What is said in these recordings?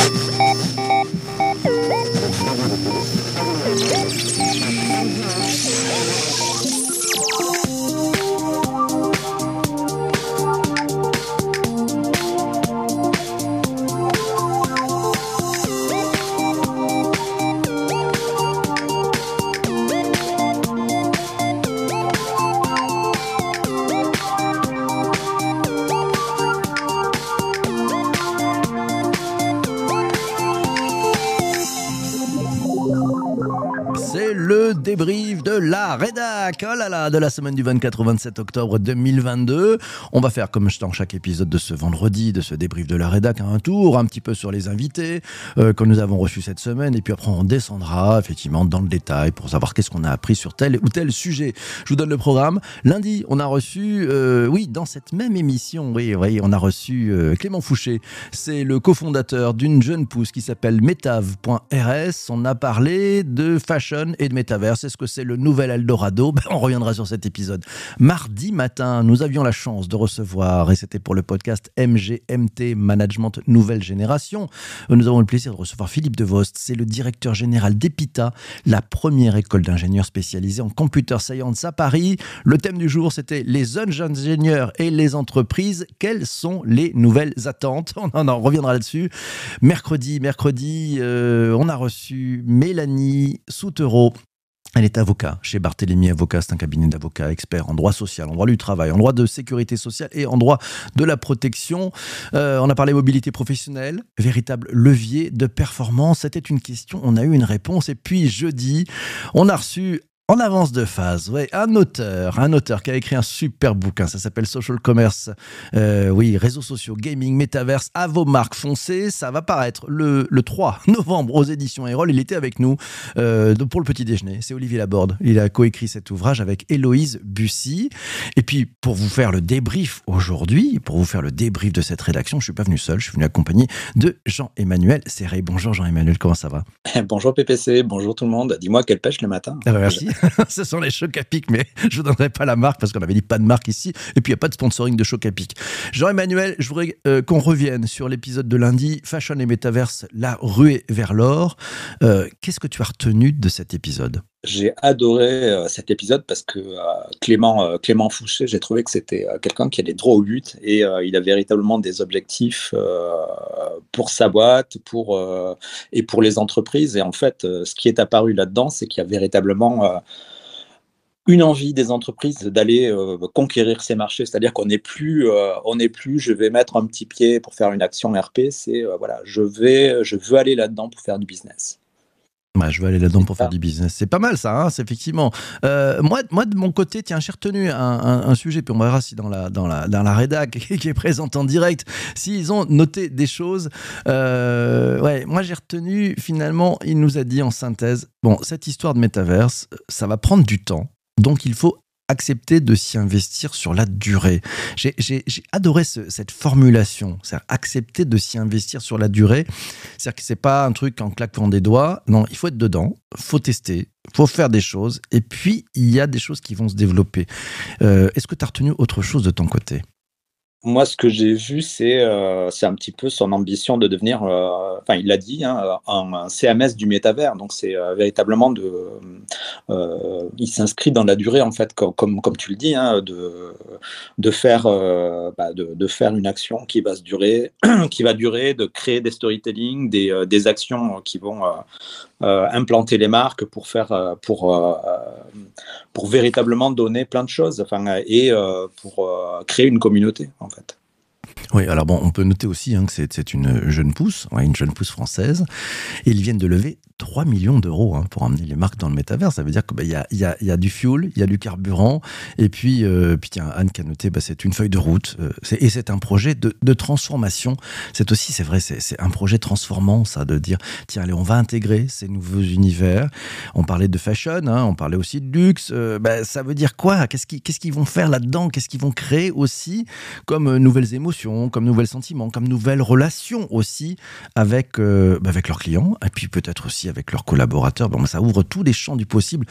débrief de la semaine du 24 au 27 octobre 2022. On va faire comme dans chaque épisode de ce vendredi, de ce débrief de la rédac, un tour un petit peu sur les invités euh, que nous avons reçus cette semaine, et puis après on descendra effectivement dans le détail pour savoir qu'est-ce qu'on a appris sur tel ou tel sujet. Je vous donne le programme. Lundi, on a reçu, euh, oui, dans cette même émission, oui, oui, on a reçu euh, Clément Fouché. C'est le cofondateur d'une jeune pousse qui s'appelle Metav.rs. On a parlé de fashion et de métavers est-ce que c'est le nouvel Eldorado ben, On reviendra sur cet épisode. Mardi matin, nous avions la chance de recevoir, et c'était pour le podcast MGMT Management Nouvelle Génération, nous avons le plaisir de recevoir Philippe Devost. C'est le directeur général d'EPITA, la première école d'ingénieurs spécialisée en computer science à Paris. Le thème du jour, c'était les jeunes ingénieurs et les entreprises. Quelles sont les nouvelles attentes? On en reviendra là-dessus. Mercredi, mercredi, euh, on a reçu Mélanie Soutereau elle est avocat chez Barthélemy Avocat, c'est un cabinet d'avocats experts en droit social, en droit du travail, en droit de sécurité sociale et en droit de la protection. Euh, on a parlé mobilité professionnelle, véritable levier de performance. C'était une question, on a eu une réponse. Et puis jeudi, on a reçu en avance de phase, ouais, un auteur, un auteur qui a écrit un super bouquin, ça s'appelle Social Commerce, euh, oui, réseaux sociaux, gaming, métaverse, à vos marques, foncées, ça va paraître le, 3 novembre aux éditions Erol, il était avec nous euh, pour le petit déjeuner, c'est Olivier Laborde, il a coécrit cet ouvrage avec Héloïse Bussy, et puis pour vous faire le débrief aujourd'hui, pour vous faire le débrief de cette rédaction, je suis pas venu seul, je suis venu accompagné de Jean-Emmanuel Serré. Bonjour Jean-Emmanuel, comment ça va? Bonjour PPC, bonjour tout le monde, dis-moi quelle pêche le matin. Ah bah, Merci ce sont les chocs à pic, mais je vous donnerai pas la marque parce qu'on avait dit pas de marque ici. Et puis, il n'y a pas de sponsoring de choc à pic. Jean-Emmanuel, je voudrais euh, qu'on revienne sur l'épisode de lundi, Fashion et Metaverse, la ruée vers l'or. Euh, qu'est-ce que tu as retenu de cet épisode? J'ai adoré euh, cet épisode parce que Clément, Clément Fouché, j'ai trouvé que c'était quelqu'un qui allait droit au but et il a véritablement des objectifs pour sa boîte pour, et pour les entreprises. Et en fait, ce qui est apparu là-dedans, c'est qu'il y a véritablement une envie des entreprises d'aller euh, conquérir ces marchés, c'est-à-dire qu'on n'est plus, euh, plus, je vais mettre un petit pied pour faire une action RP, c'est euh, voilà, je vais, je veux aller là-dedans pour faire du business. Je veux aller là-dedans pour faire du business. C'est pas mal ça, hein, c'est effectivement. moi, moi, de mon côté, tiens, j'ai retenu un, sujet, puis on verra si dans la, dans la, dans la rédac qui est présente en direct, s'ils ont noté des choses. ouais, moi j'ai retenu, finalement, il nous a dit en synthèse, bon, cette histoire de métaverse, ça va prendre du temps. Donc il faut accepter de s'y investir sur la durée. J'ai adoré cette formulation, c'est accepter de s'y investir sur la durée. C'est-à-dire que c'est pas un truc en claquant des doigts. Non, il faut être dedans, faut tester, faut faire des choses, et puis il y a des choses qui vont se développer. Euh, est-ce que tu as retenu autre chose de ton côté? Moi, ce que j'ai vu, c'est euh, c'est un petit peu son ambition de devenir, euh, enfin, il l'a dit, hein, un, CMS du métavers. Donc, c'est euh, véritablement de. il s'inscrit dans la durée, en fait, comme, comme, tu le dis, hein, de, de, faire, bah, de, de, faire une action qui va se durer, qui va durer, de créer des storytelling, des, des actions qui vont implanter les marques pour faire, pour, pour véritablement donner plein de choses, enfin, et pour créer une communauté. Oui, alors bon, on peut noter aussi hein, que c'est une jeune pousse, une jeune pousse française, et ils viennent de lever 3 millions d'euros hein, pour emmener les marques dans le métavers. Ça veut dire qu'il bah, y, a, du fuel, il y a du carburant, et puis, euh, tiens, Anne qui a noté, bah, c'est une feuille de route, euh, et c'est un projet de, transformation. C'est aussi, c'est vrai, c'est un projet transformant, ça, de dire, tiens, allez, on va intégrer ces nouveaux univers. On parlait de fashion, hein, on parlait aussi de luxe. Euh, bah, ça veut dire quoi? Qu'est-ce qu'ils vont faire là-dedans? Qu'est-ce qu'ils vont créer aussi comme nouvelles émotions comme nouvel sentiment, comme nouvelle relation aussi avec, avec leurs clients? Et puis peut-être aussi avec leurs collaborateurs. Ça ouvre tous les champs du possible.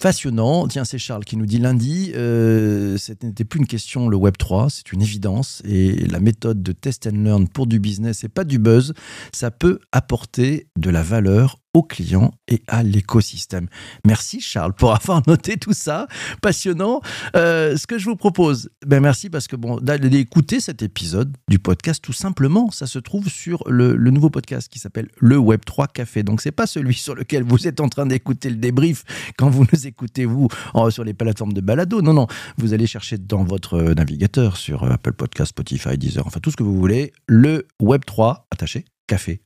Passionnant. Tiens, c'est Charles qui nous dit lundi, euh, ce n'était plus une question le Web 3, c'est une évidence et la méthode de test and learn pour du business et pas du buzz, ça peut apporter de la valeur aux clients et à l'écosystème. Merci Charles pour avoir noté tout ça, passionnant. Euh, ce que je vous propose, ben merci parce que bon, d'aller écouter cet épisode du podcast tout simplement, ça se trouve sur le, nouveau podcast qui s'appelle le Web 3 Café. Donc c'est pas celui sur lequel vous êtes en train d'écouter le débrief quand vous nous écoutez vous sur les plateformes de balado. Non non, vous allez chercher dans votre navigateur sur Apple Podcast, Spotify, Deezer, enfin tout ce que vous voulez, le Web 3 attaché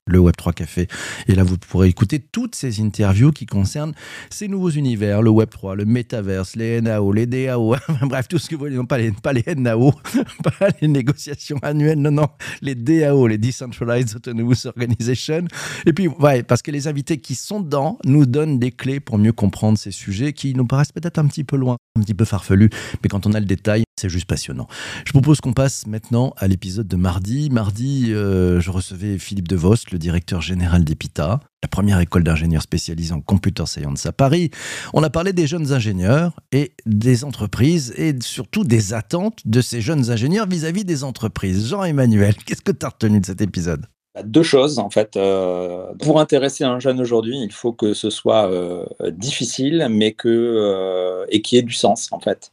Le Web3 Café. Et là, vous pourrez écouter toutes ces interviews qui concernent ces nouveaux univers, le Web3, le Metaverse, les NAO, les DAO, bref, tout ce que vous voulez, non pas les, pas les NAO, pas les négociations annuelles, non, non, les DAO, les Decentralized Autonomous Organization. Et puis, ouais, parce que les invités qui sont dedans nous donnent des clés pour mieux comprendre ces sujets qui nous paraissent peut-être un petit peu loin, un petit peu farfelus, mais quand on a le détail, c'est juste passionnant. Je propose qu'on passe maintenant à l'épisode de mardi. Mardi, euh, je recevais Philippe De Vos, le directeur général d'EPITA, la première école d'ingénieurs spécialisée en computer science à Paris. On a parlé des jeunes ingénieurs et des entreprises et surtout des attentes de ces jeunes ingénieurs vis-à-vis des entreprises. Jean-Emmanuel, qu'est-ce que tu as retenu de cet épisode? Bah, deux choses en fait. Euh, pour intéresser un jeune aujourd'hui, il faut que ce soit euh, difficile, mais que et qui ait du sens en fait.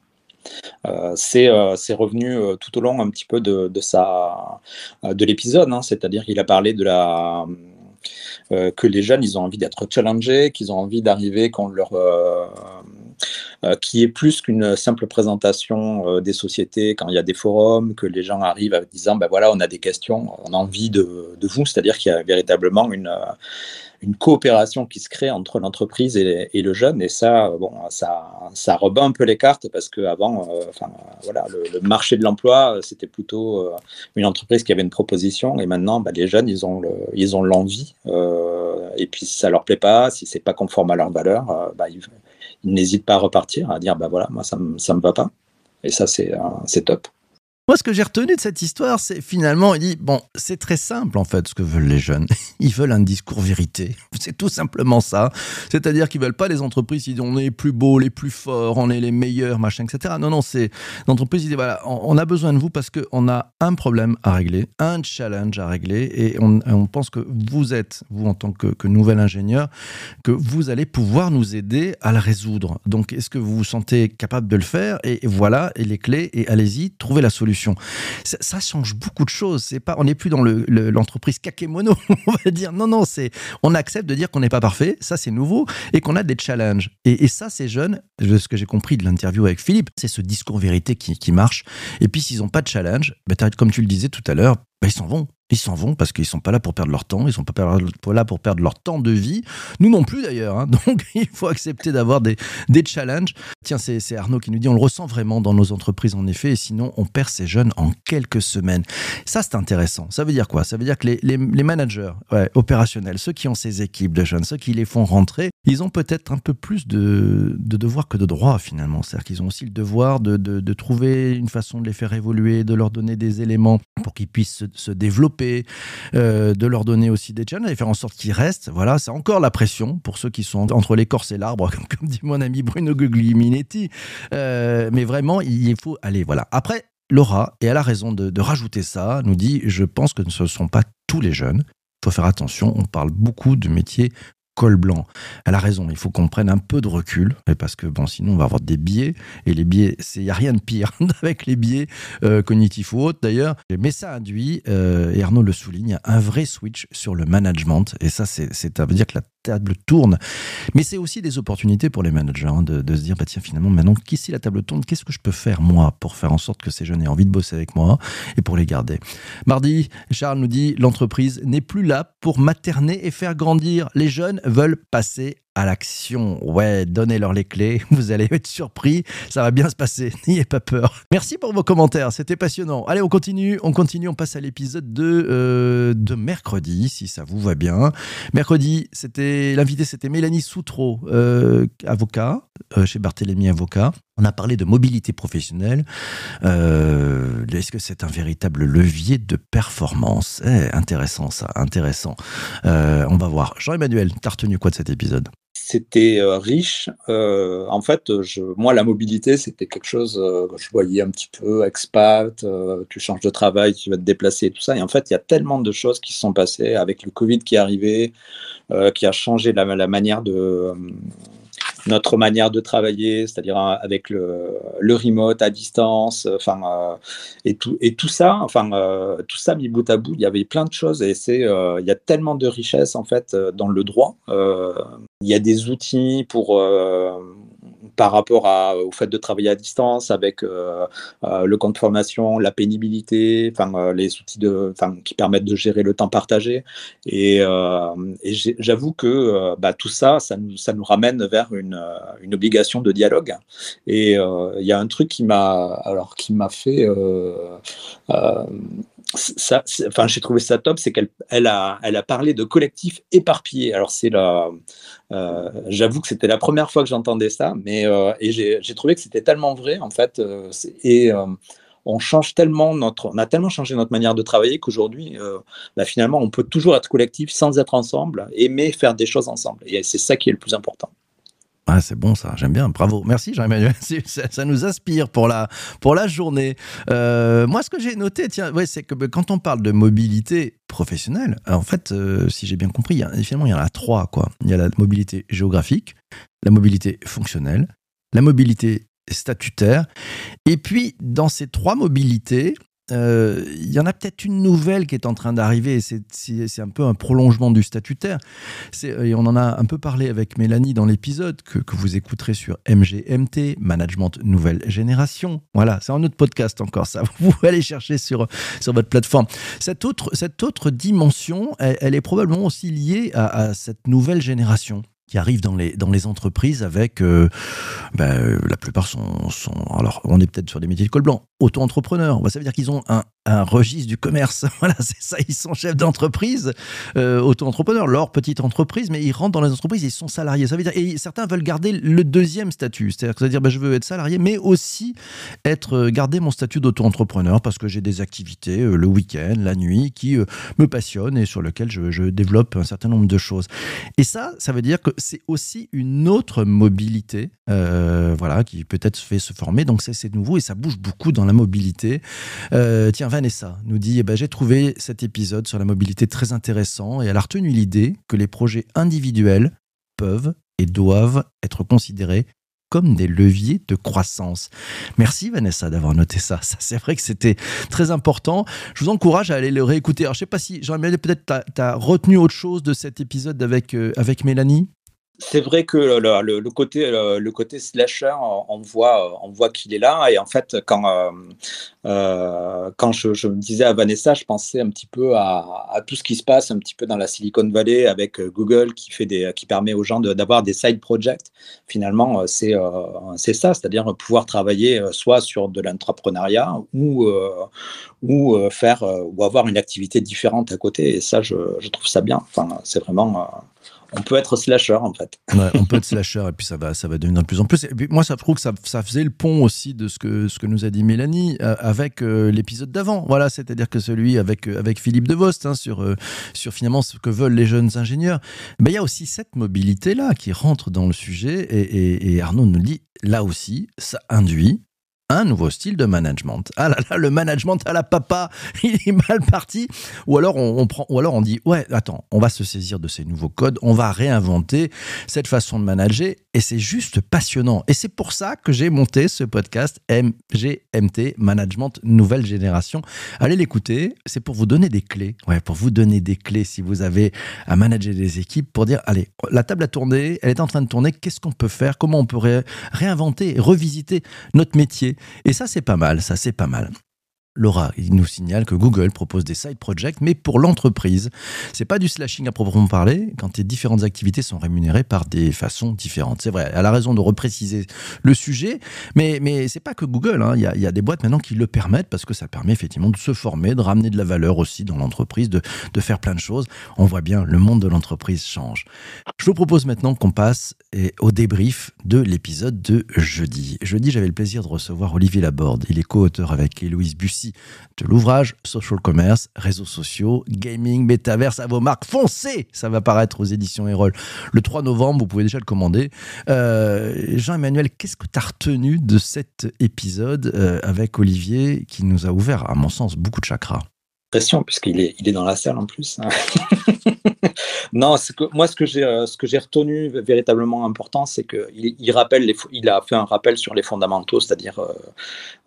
Euh, euh, c'est revenu euh, tout au long un petit peu de, de, de l'épisode, hein. c'est-à-dire qu'il a parlé de la, que les jeunes, ils ont envie d'être challengés, qu'ils ont envie d'arriver qu'on leur... qui est plus qu'une simple présentation des sociétés quand il y a des forums, que les gens arrivent en disant, ben voilà, on a des questions, on a envie de, de vous, c'est-à-dire qu'il y a véritablement une une coopération qui se crée entre l'entreprise et, le jeune. Et ça, bon, ça, ça rebat un peu les cartes parce qu'avant, euh, voilà, le, marché de l'emploi, c'était plutôt euh, une entreprise qui avait une proposition. Et maintenant, bah, les jeunes, ils ont, l'envie. Euh, et puis, si ça leur plaît pas, si c'est pas conforme à leurs valeurs, bah, ils, n'hésitent pas à repartir, à dire, bah voilà, moi, ça ça me va pas. Et ça, c'est top. Moi, ce que j'ai retenu de cette histoire, c'est finalement, il dit, bon, c'est très simple en fait ce que veulent les jeunes. Ils veulent un discours vérité. C'est tout simplement ça. C'est-à-dire qu'ils veulent pas les entreprises qui disent on est les plus beaux, les plus forts, on est les meilleurs, machin, etc. Non, non, c'est l'entreprise qui dit voilà, on a besoin de vous parce qu'on a un problème à régler, un challenge à régler et on, on pense que vous êtes, vous en tant que, que, nouvel ingénieur, que vous allez pouvoir nous aider à le résoudre. Donc, est-ce que vous vous sentez capable de le faire? Et voilà, et les clés, et allez-y, trouvez la solution ça, change beaucoup de choses. C'est pas, on n'est plus dans l'entreprise le, kakémono, on va dire. Non, non, c'est, on accepte de dire qu'on n'est pas parfait. Ça, c'est nouveau et qu'on a des challenges. Et, ça, ces jeunes, ce que j'ai compris de l'interview avec Philippe, c'est ce discours vérité qui, marche. Et puis, s'ils n'ont pas de challenge, bah, comme tu le disais tout à l'heure, bah, ils s'en vont. Ils s'en vont parce qu'ils sont pas là pour perdre leur temps, ils sont pas là pour perdre leur temps de vie. Nous non plus d'ailleurs. Hein. Donc il faut accepter d'avoir des, des challenges. Tiens, c'est Arnaud qui nous dit on le ressent vraiment dans nos entreprises en effet, et sinon on perd ces jeunes en quelques semaines. Ça c'est intéressant. Ça veut dire quoi? Ça veut dire que les, les, managers opérationnels, ceux qui ont ces équipes de jeunes, ceux qui les font rentrer, ils ont peut-être un peu plus de, de devoirs que de droits finalement. C'est-à-dire qu'ils ont aussi le devoir de, de, de, trouver une façon de les faire évoluer, de leur donner des éléments pour qu'ils puissent se, développer euh, de leur donner aussi des challenges et faire en sorte qu'ils restent. Voilà, c'est encore la pression pour ceux qui sont entre l'écorce et l'arbre, comme, dit mon ami Bruno Guglielminetti. Euh, mais vraiment, il faut aller. Voilà. Après, Laura, et elle a raison de, de rajouter ça, nous dit Je pense que ce ne sont pas tous les jeunes. Il faut faire attention, on parle beaucoup de métiers col blanc. Elle a raison, il faut qu'on prenne un peu de recul, parce que bon, sinon on va avoir des biais, et les biais, il n'y a rien de pire avec les biais euh, cognitifs ou autres d'ailleurs, mais ça induit, euh, et Arnaud le souligne, un vrai switch sur le management, et ça, c'est, veut dire que la table tourne. Mais c'est aussi des opportunités pour les managers hein, de, se dire, bah tiens, finalement, maintenant qu'ici la table tourne, qu'est-ce que je peux faire moi pour faire en sorte que ces jeunes aient envie de bosser avec moi et pour les garder? Mardi, Charles nous dit, l'entreprise n'est plus là pour materner et faire grandir. Les jeunes veulent passer à l'action. Ouais, donnez-leur les clés, vous allez être surpris, ça va bien se passer, n'ayez pas peur. Merci pour vos commentaires, c'était passionnant. Allez, on continue, on continue, on passe à l'épisode de, euh, de mercredi, si ça vous va bien. Mercredi, c'était l'invité, c'était Mélanie Soutreau, euh, avocat, euh, chez Barthélemy Avocat. On a parlé de mobilité professionnelle. Est-ce que c'est un véritable levier de performance? Eh, Intéressant ça, intéressant. On va voir. Jean-Emmanuel, t'as retenu quoi de cet épisode? C'était euh, riche. Euh, en fait, je, moi, la mobilité, c'était quelque chose euh, je voyais un petit peu expat, euh, tu changes de travail, tu vas te déplacer tout ça. Et en fait, il y a tellement de choses qui se sont passées avec le Covid qui est arrivé, euh, qui a changé la, la manière de euh, notre manière de travailler, c'est-à-dire euh, avec le, le, remote à distance, enfin euh, et tout et tout ça, enfin euh, tout ça mis bout à bout, il y avait plein de choses et c'est il y a tellement de richesses en fait dans le droit. il y a des outils pour par rapport au fait de travailler à distance avec euh, euh, le compte formation, la pénibilité, enfin euh, les outils de, qui permettent de gérer le temps partagé. Et, j'avoue que bah, tout ça, ça nous, ça nous ramène vers une, une obligation de dialogue. Et il y a un truc qui m'a alors qui m'a fait enfin, j'ai trouvé ça top, c'est qu'elle elle a, parlé de collectif éparpillé. Alors, c'est la, euh, j'avoue que c'était la première fois que j'entendais ça, mais euh, j'ai trouvé que c'était tellement vrai en fait. Euh, et on change tellement notre, on a tellement changé notre manière de travailler qu'aujourd'hui, bah, finalement, on peut toujours être collectif sans être ensemble, aimer faire des choses ensemble. Et c'est ça qui est le plus important. Ah, c'est bon ça, j'aime bien, bravo. Merci Jean-Emmanuel, ça, nous inspire pour la, pour la journée. Euh, moi, ce que j'ai noté, tiens, c'est que quand on parle de mobilité professionnelle, en fait, euh, si j'ai bien compris, il y a, finalement, il y en a trois. Quoi. Il y a la mobilité géographique, la mobilité fonctionnelle, la mobilité statutaire. Et puis, dans ces trois mobilités, euh, il y en a peut-être une nouvelle qui est en train d'arriver, c'est un peu un prolongement du statutaire. Et on en a un peu parlé avec Mélanie dans l'épisode que, vous écouterez sur MGMT, Management Nouvelle Génération. Voilà, c'est un autre podcast encore, ça. Vous pouvez aller chercher sur, sur votre plateforme. Cette autre, cette autre dimension, elle, est probablement aussi liée à cette nouvelle génération arrivent dans les, dans les entreprises avec, euh, ben, la plupart sont, sont, alors on est peut-être sur des métiers de col blanc, auto-entrepreneurs. ça veut dire qu'ils ont un, un, registre du commerce. Voilà, c'est ça, ils sont chefs d'entreprise, euh, auto-entrepreneurs, leur petite entreprise, mais ils rentrent dans les entreprises, ils sont salariés. Ça veut dire, et certains veulent garder le deuxième statut, c'est-à-dire, c'est-à-dire ben, je veux être salarié, mais aussi être, euh, garder mon statut d'auto-entrepreneur parce que j'ai des activités euh, le week-end, la nuit, qui me passionnent et sur lesquelles je, développe un certain nombre de choses. Et ça, ça veut dire que c'est aussi une autre mobilité, voilà, qui peut-être fait se former. Donc c'est nouveau et ça bouge beaucoup dans la mobilité. Tiens, Vanessa nous dit, eh ben, j'ai trouvé cet épisode sur la mobilité très intéressant et elle a retenu l'idée que les projets individuels peuvent et doivent être considérés comme des leviers de croissance. Merci Vanessa d'avoir noté ça. c'est vrai que c'était très important. Je vous encourage à aller le réécouter. Alors je sais pas si Jean-Emmanuel peut-être tu as, retenu autre chose de cet épisode avec, euh, avec Mélanie c'est vrai que le, côté, slasher, on voit, qu'il est là. Et en fait, quand, euh, quand je, me disais à Vanessa, je pensais un petit peu à, tout ce qui se passe un petit peu dans la Silicon Valley avec Google qui, fait qui permet aux gens d'avoir de, des side projects. Finalement, c'est ça, c'est-à-dire pouvoir travailler soit sur de l'entrepreneuriat ou, ou, faire, ou avoir une activité différente à côté. Et ça, je, je trouve ça bien. Enfin, c'est vraiment on peut être slasher en fait. On peut être slasher et puis ça va, ça va devenir de plus en plus. Et puis moi, ça trouve que ça, ça faisait le pont aussi de ce que, ce que nous a dit Mélanie euh, avec euh, l'épisode d'avant. Voilà, c'est-à-dire que celui avec, euh, avec Philippe Devost hein, sur, sur finalement ce que veulent les jeunes ingénieurs. Ben, il y a aussi cette mobilité-là qui rentre dans le sujet et, et, Arnaud nous dit, là aussi, ça induit un nouveau style de management. Ah là là, le management à la papa, il est mal parti. Ou alors on, on, prend, ou alors on dit ouais, attends, on va se saisir de ces nouveaux codes, on va réinventer cette façon de manager, et c'est juste passionnant. Et c'est pour ça que j'ai monté ce podcast MGMT Management Nouvelle Génération. Allez l'écouter, c'est pour vous donner des clés. Ouais, pour vous donner des clés si vous avez à manager des équipes, pour dire allez, la table a tourné, elle est en train de tourner, qu'est-ce qu'on peut faire, comment on pourrait réinventer revisiter notre métier et ça, c'est pas mal, ça, c'est pas mal. Laura, il nous signale que Google propose des side projects, mais pour l'entreprise. C'est pas du slashing à proprement parler, quand tes différentes activités sont rémunérées par des façons différentes. C'est vrai, elle a raison de repréciser le sujet, mais, mais c'est pas que Google. Hein. Il, y a, des boîtes maintenant qui le permettent parce que ça permet effectivement de se former, de ramener de la valeur aussi dans l'entreprise, de, de faire plein de choses. On voit bien, le monde de l'entreprise change. Je vous propose maintenant qu'on passe au débrief de l'épisode de jeudi. Jeudi, j'avais le plaisir de recevoir Olivier Laborde. Il est co-auteur avec Héloïse Bussy de l'ouvrage Social Commerce, réseaux sociaux, gaming, métaverse à vos marques. Foncez Ça va paraître aux éditions Erol le 3 novembre, vous pouvez déjà le commander. Euh, Jean-Emmanuel, qu'est-ce que tu as retenu de cet épisode euh, avec Olivier qui nous a ouvert, à mon sens, beaucoup de chakras? Pression, puisqu'il est, il est dans la salle en plus. Non, que, moi, ce que j'ai, euh, ce que j'ai retenu véritablement important, c'est qu'il il rappelle, il a fait un rappel sur les fondamentaux, c'est-à-dire euh,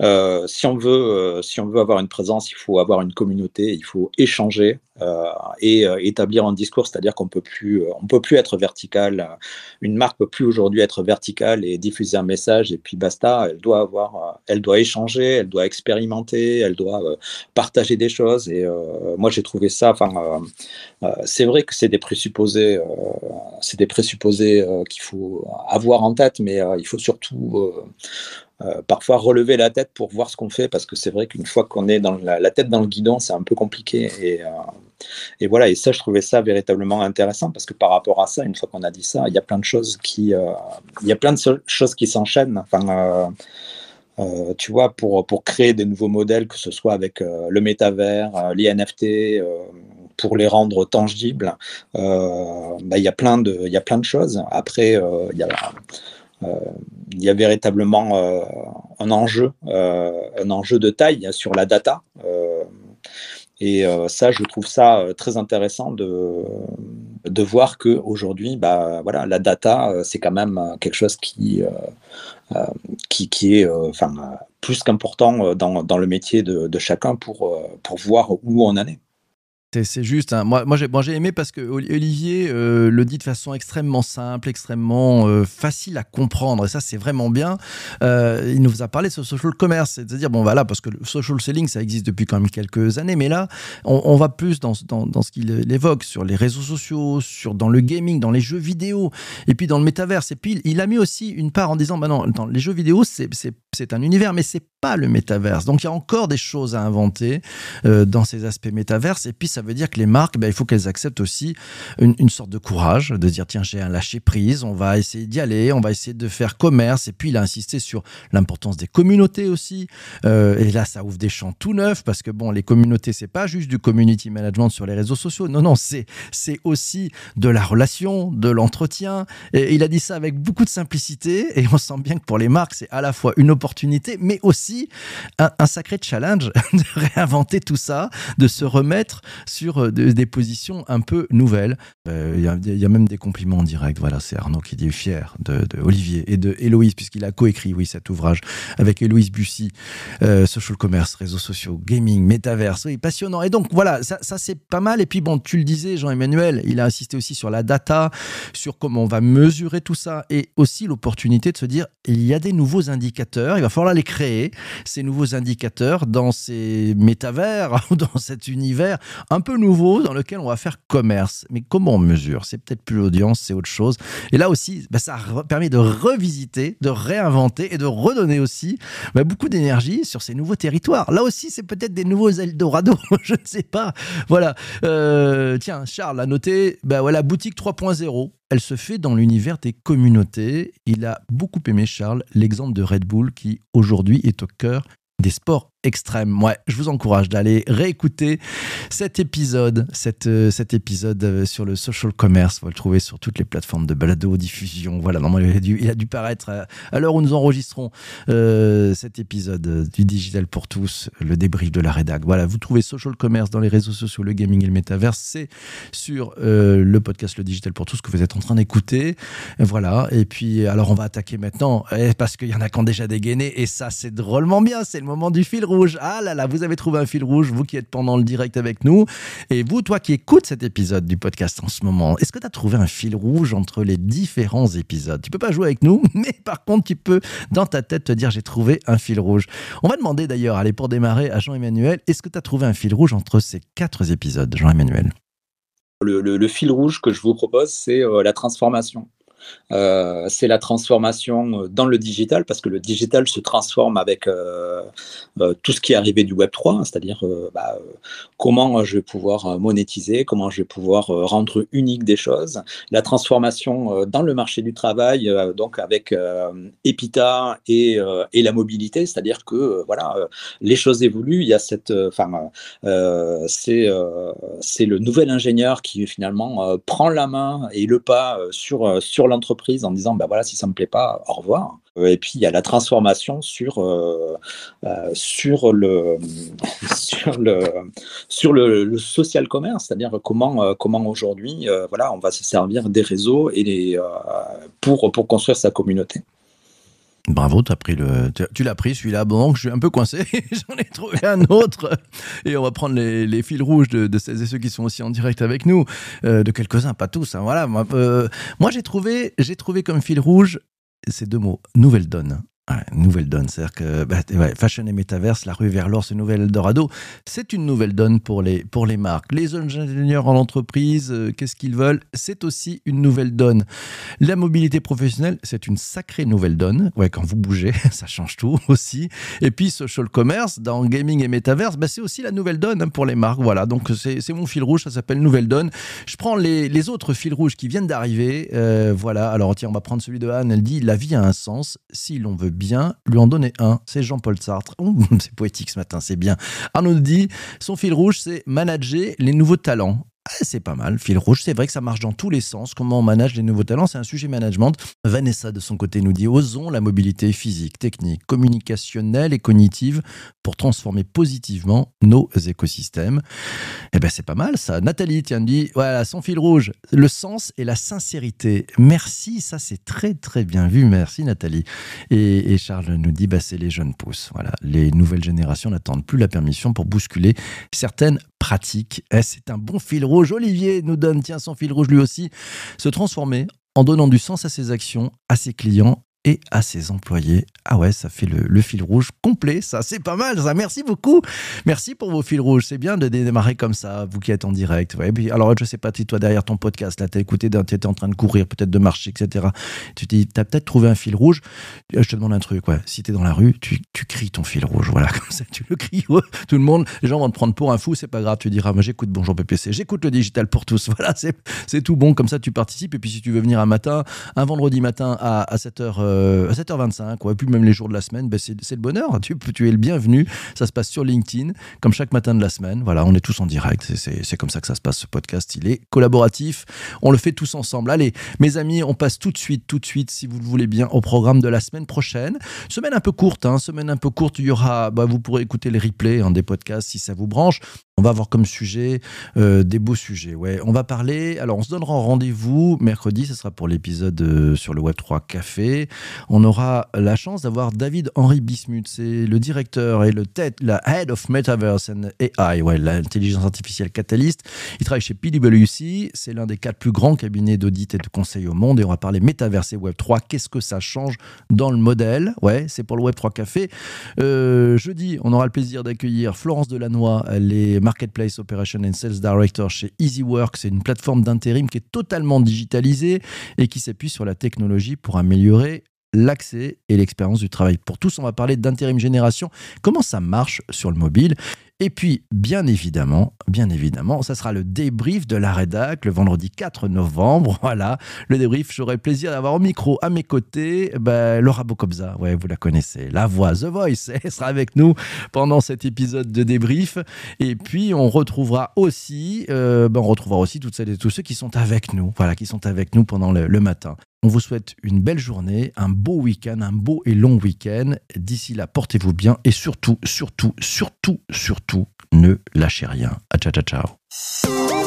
euh, si on veut, si on veut avoir une présence, il faut avoir une communauté, il faut échanger, et euh, établir un discours, c'est-à-dire qu'on peut plus, euh, peut plus être vertical. Une marque peut plus aujourd'hui être verticale et diffuser un message et puis basta. Elle doit avoir, elle doit échanger, elle doit expérimenter, elle doit partager des choses. Et moi, j'ai trouvé ça. Enfin, c'est vrai que c'est des présupposés, c'est des présupposés qu'il faut avoir en tête, mais il faut surtout euh, parfois relever la tête pour voir ce qu'on fait, parce que c'est vrai qu'une fois qu'on est dans la, tête dans le guidon, c'est un peu compliqué. Et, euh, et, voilà, et ça, je trouvais ça véritablement intéressant, parce que par rapport à ça, une fois qu'on a dit ça, il y a plein de choses qui, euh, il y a plein de choses qui s'enchaînent. Enfin, tu vois, pour, pour créer des nouveaux modèles, que ce soit avec le métavers, les NFT, pour les rendre tangibles, bah, il y a plein de, il plein de choses. Après, il y a euh, y a véritablement euh, un enjeu, euh, un enjeu de taille sur la data. Et ça, je trouve ça très intéressant de, de voir qu'aujourd'hui, bah, voilà, la data, c'est quand même quelque chose qui, qui, qui, est plus qu'important dans, dans, le métier de, de chacun pour, pour voir où on en est. C'est juste. Hein. Moi, j'ai aimé parce que Olivier euh, le dit de façon extrêmement simple, extrêmement euh, facile à comprendre. Et ça, c'est vraiment bien. Euh, il nous a parlé de social commerce. C'est-à-dire, bon, voilà, parce que le social selling, ça existe depuis quand même quelques années. Mais là, on, va plus dans ce qu'il évoque sur les réseaux sociaux, sur, dans le gaming, dans les jeux vidéo, et puis dans le métaverse. Et puis, il a mis aussi une part en disant, bah non, dans les jeux vidéo, c'est un univers, mais c'est pas le métaverse. Donc, il y a encore des choses à inventer dans ces aspects métaverse. Et puis, ça veut dire que les marques, ben, il faut qu'elles acceptent aussi une, sorte de courage, de dire tiens, j'ai un lâcher prise, on va essayer d'y aller, on va essayer de faire commerce. Et puis il a insisté sur l'importance des communautés aussi. Euh, et là, ça ouvre des champs tout neufs parce que bon, les communautés, c'est pas juste du community management sur les réseaux sociaux. Non, non, c'est c'est aussi de la relation, de l'entretien. Et il a dit ça avec beaucoup de simplicité. Et on sent bien que pour les marques, c'est à la fois une opportunité, mais aussi un, un sacré challenge de réinventer tout ça, de se remettre sur euh, des positions un peu nouvelles. Euh, il y, a même des compliments en direct. Voilà, c'est Arnaud qui dit fier de, Olivier et de Héloïse, puisqu'il a coécrit oui, cet ouvrage avec Héloïse Bussy, euh, Social Commerce, réseaux sociaux, gaming, métaverse. Oui, passionnant. Et donc voilà, ça, ça c'est pas mal. Et puis bon, tu le disais, Jean-Emmanuel, il a insisté aussi sur la data, sur comment on va mesurer tout ça et aussi l'opportunité de se dire il y a des nouveaux indicateurs, il va falloir les créer, ces nouveaux indicateurs dans ces métavers, dans cet univers un peu nouveau dans lequel on va faire commerce. Mais comment on mesure? C'est peut-être plus l'audience, c'est autre chose. Et là aussi, bah, ça permet de revisiter, de réinventer et de redonner aussi bah, beaucoup d'énergie sur ces nouveaux territoires. Là aussi, c'est peut-être des nouveaux Eldorado, je ne sais pas. Voilà. Euh, tiens, Charles a noté, bah voilà, boutique 3.0. Elle se fait dans l'univers des communautés. Il a beaucoup aimé, Charles, l'exemple de Red Bull qui aujourd'hui est au cœur des sports extrême. Je vous encourage d'aller réécouter cet épisode, euh, cet épisode euh, sur le social commerce. Vous le trouver sur toutes les plateformes de balado, diffusion. Voilà, normalement, il a dû, paraître à, l'heure où nous enregistrons euh, cet épisode du Digital pour tous, le débrief de la rédac. Voilà, vous trouvez social commerce dans les réseaux sociaux, le gaming et le métaverse. C'est sur le podcast Le Digital pour tous que vous êtes en train d'écouter. Voilà, et puis alors on va attaquer maintenant, eh, parce qu'il y en a qui ont déjà dégainé, et ça c'est drôlement bien, c'est le moment du fil rouge rouge. Ah là là, vous avez trouvé un fil rouge, vous qui êtes pendant le direct avec nous. Et vous, toi qui écoutes cet épisode du podcast en ce moment, est-ce que tu as trouvé un fil rouge entre les différents épisodes? Tu peux pas jouer avec nous, mais par contre, tu peux dans ta tête te dire j'ai trouvé un fil rouge. On va demander d'ailleurs, allez, pour démarrer, à Jean-Emmanuel, est-ce que tu as trouvé un fil rouge entre ces quatre épisodes, Jean-Emmanuel? Le, fil rouge que je vous propose, c'est euh, la transformation. Euh, c'est la transformation euh, dans le digital, parce que le digital se transforme avec euh, tout ce qui est arrivé du Web 3, hein, c'est-à-dire bah, comment je vais pouvoir monétiser, comment je vais pouvoir rendre unique des choses. La transformation dans le marché du travail, donc avec Epita et, et, la mobilité, c'est-à-dire que voilà, les choses évoluent. Il y a cette, enfin, c'est c'est le nouvel ingénieur qui finalement prend la main et le pas sur sur l'entreprise en disant bah voilà si ça me plaît pas au revoir. Euh, et puis il y a la transformation sur euh, euh, sur le sur le sur le, social commerce c'est-à-dire comment comment aujourd'hui voilà on va se servir des réseaux et les pour pour construire sa communauté Bravo, as pris le, tu, l'as pris celui-là. Bon, je suis un peu coincé. J'en ai trouvé un autre. Et on va prendre les, fils rouges de, de, celles et ceux qui sont aussi en direct avec nous, euh, de quelques-uns, pas tous. Hein, voilà. Moi, euh, moi j'ai trouvé, j'ai trouvé comme fil rouge ces deux mots nouvelle donne nouvelle donne, c'est-à-dire que bah, Fashion et Metaverse, la rue vers l'or, ce nouvel Eldorado, c'est une nouvelle donne pour les, pour les marques. Les ingénieurs en entreprise, euh, qu'est-ce qu'ils veulent? C'est aussi une nouvelle donne. La mobilité professionnelle, c'est une sacrée nouvelle donne. Ouais, quand vous bougez, ça change tout aussi. Et puis social commerce, dans gaming et Metaverse, bah, c'est aussi la nouvelle donne hein, pour les marques. Voilà, donc c'est mon fil rouge, ça s'appelle nouvelle donne. Je prends les, les autres fils rouges qui viennent d'arriver. Euh, voilà, alors tiens, on va prendre celui de Anne. Elle dit La vie a un sens si l'on veut bien lui en donner un. C'est Jean-Paul Sartre. c'est poétique ce matin, c'est bien. Arnaud dit son fil rouge, c'est manager les nouveaux talents. Ah, c'est pas mal, fil rouge. C'est vrai que ça marche dans tous les sens. Comment on manage les nouveaux talents, c'est un sujet management. Vanessa, de son côté, nous dit osons la mobilité physique, technique, communicationnelle et cognitive pour transformer positivement nos écosystèmes. Eh ben, c'est pas mal ça. Nathalie, tiens, dit voilà, son fil rouge, le sens et la sincérité. Merci, ça c'est très très bien vu. Merci Nathalie. Et, Charles nous dit bah, c'est les jeunes pousses. Voilà, les nouvelles générations n'attendent plus la permission pour bousculer certaines pratiques. Eh, c'est un bon fil rouge Olivier nous donne, tiens, son fil rouge lui aussi, se transformer en donnant du sens à ses actions, à ses clients et à ses employés. Ah ouais, ça fait le, fil rouge complet, ça, c'est pas mal, ça. Merci beaucoup. Merci pour vos fils rouges. C'est bien de démarrer comme ça, vous qui êtes en direct. Ouais, puis, alors, je sais pas, toi derrière ton podcast, là, t'as écouté, t'étais en train de courir, peut-être de marcher, etc. Tu dis, t'as peut-être trouvé un fil rouge. Euh, je te demande un truc, ouais. Si t'es dans la rue, tu, cries ton fil rouge. Voilà, comme ça, tu le cries. Tout le monde, les gens vont te prendre pour un fou, c'est pas grave. Tu diras, moi, j'écoute Bonjour PPC, j'écoute le digital pour tous. Voilà, c'est tout bon. Comme ça, tu participes. Et puis, si tu veux venir un matin, un vendredi matin à, 7h, euh, à 7h25, ouais, puis même les jours de la semaine, ben c'est le bonheur. Tu, tu es le bienvenu. Ça se passe sur LinkedIn, comme chaque matin de la semaine. Voilà, on est tous en direct. C'est comme ça que ça se passe. Ce podcast, il est collaboratif. On le fait tous ensemble. Allez, mes amis, on passe tout de suite, tout de suite, si vous le voulez bien, au programme de la semaine prochaine. Semaine un peu courte, hein, semaine un peu courte. Il y aura, bah, vous pourrez écouter les replays hein, des podcasts si ça vous branche. On va avoir comme sujet euh, des beaux sujets. Ouais, on va parler. Alors, on se donnera rendez-vous mercredi. Ce sera pour l'épisode euh, sur le Web 3 Café. On aura la chance d'avoir David Henry Bismuth. C'est le directeur et le la head of Metaverse and AI, ouais, l'intelligence artificielle catalyste. Il travaille chez PwC. C'est l'un des quatre plus grands cabinets d'audit et de conseil au monde. Et on va parler Metaverse et Web 3. Qu'est-ce que ça change dans le modèle? Ouais, c'est pour le Web 3 Café. Euh, jeudi, on aura le plaisir d'accueillir Florence Delannoy, Marketplace Operation and Sales Director chez EasyWork. C'est une plateforme d'intérim qui est totalement digitalisée et qui s'appuie sur la technologie pour améliorer l'accès et l'expérience du travail pour tous. On va parler d'intérim génération, comment ça marche sur le mobile? Et puis, bien évidemment, bien évidemment, ça sera le débrief de la rédac le vendredi 4 novembre. Voilà, le débrief. J'aurai plaisir d'avoir au micro à mes côtés ben, Laura Bocobza. Ouais, vous la connaissez, la voix, The Voice. Elle sera avec nous pendant cet épisode de débrief. Et puis, on retrouvera aussi, euh, ben, on retrouvera aussi toutes celles et tous ceux qui sont avec nous. Voilà, qui sont avec nous pendant le matin. On vous souhaite une belle journée, un beau week-end, un beau et long week-end. D'ici là, portez-vous bien et surtout, surtout, surtout, surtout, ne lâchez rien. A ciao, ciao, ciao.